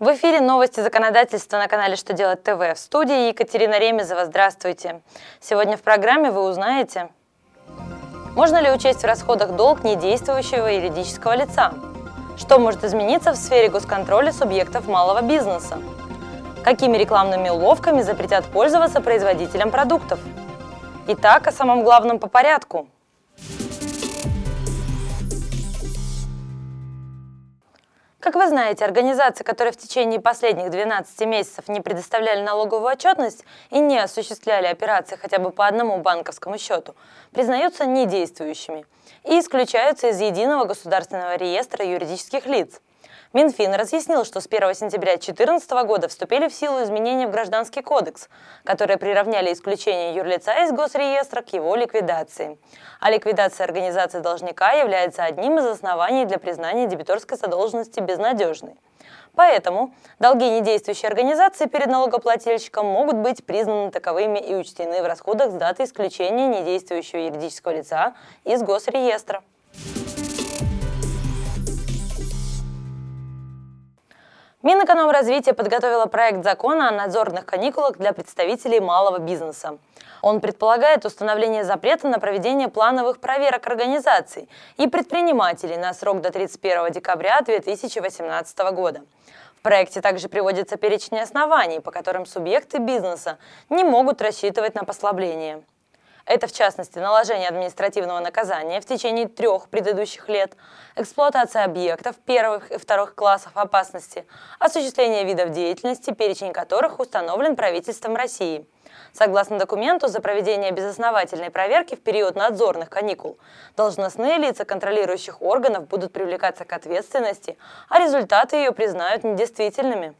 В эфире новости законодательства на канале «Что делать ТВ». В студии Екатерина Ремезова. Здравствуйте. Сегодня в программе вы узнаете, можно ли учесть в расходах долг недействующего юридического лица, что может измениться в сфере госконтроля субъектов малого бизнеса, какими рекламными уловками запретят пользоваться производителям продуктов. Итак, о самом главном по порядку – Как вы знаете, организации, которые в течение последних 12 месяцев не предоставляли налоговую отчетность и не осуществляли операции хотя бы по одному банковскому счету, признаются недействующими и исключаются из единого государственного реестра юридических лиц – Минфин разъяснил, что с 1 сентября 2014 года вступили в силу изменения в Гражданский кодекс, которые приравняли исключение юрлица из госреестра к его ликвидации. А ликвидация организации должника является одним из оснований для признания дебиторской задолженности безнадежной. Поэтому долги недействующей организации перед налогоплательщиком могут быть признаны таковыми и учтены в расходах с даты исключения недействующего юридического лица из госреестра. Минэкономразвитие подготовило проект закона о надзорных каникулах для представителей малого бизнеса. Он предполагает установление запрета на проведение плановых проверок организаций и предпринимателей на срок до 31 декабря 2018 года. В проекте также приводится перечень оснований, по которым субъекты бизнеса не могут рассчитывать на послабление. Это, в частности, наложение административного наказания в течение трех предыдущих лет, эксплуатация объектов первых и вторых классов опасности, осуществление видов деятельности, перечень которых установлен правительством России. Согласно документу, за проведение безосновательной проверки в период надзорных каникул должностные лица контролирующих органов будут привлекаться к ответственности, а результаты ее признают недействительными.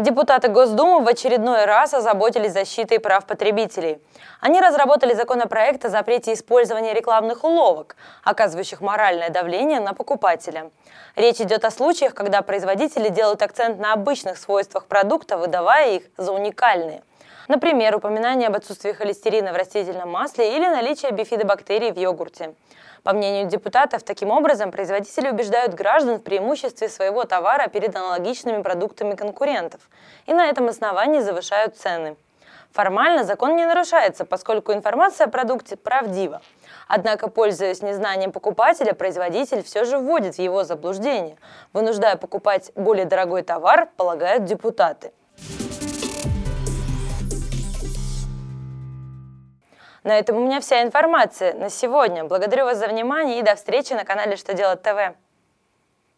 Депутаты Госдумы в очередной раз озаботились защитой прав потребителей. Они разработали законопроект о запрете использования рекламных уловок, оказывающих моральное давление на покупателя. Речь идет о случаях, когда производители делают акцент на обычных свойствах продукта, выдавая их за уникальные. Например, упоминание об отсутствии холестерина в растительном масле или наличие бифидобактерий в йогурте. По мнению депутатов, таким образом производители убеждают граждан в преимуществе своего товара перед аналогичными продуктами конкурентов и на этом основании завышают цены. Формально закон не нарушается, поскольку информация о продукте правдива. Однако, пользуясь незнанием покупателя, производитель все же вводит в его заблуждение, вынуждая покупать более дорогой товар, полагают депутаты. На этом у меня вся информация на сегодня. Благодарю вас за внимание и до встречи на канале «Что делать ТВ».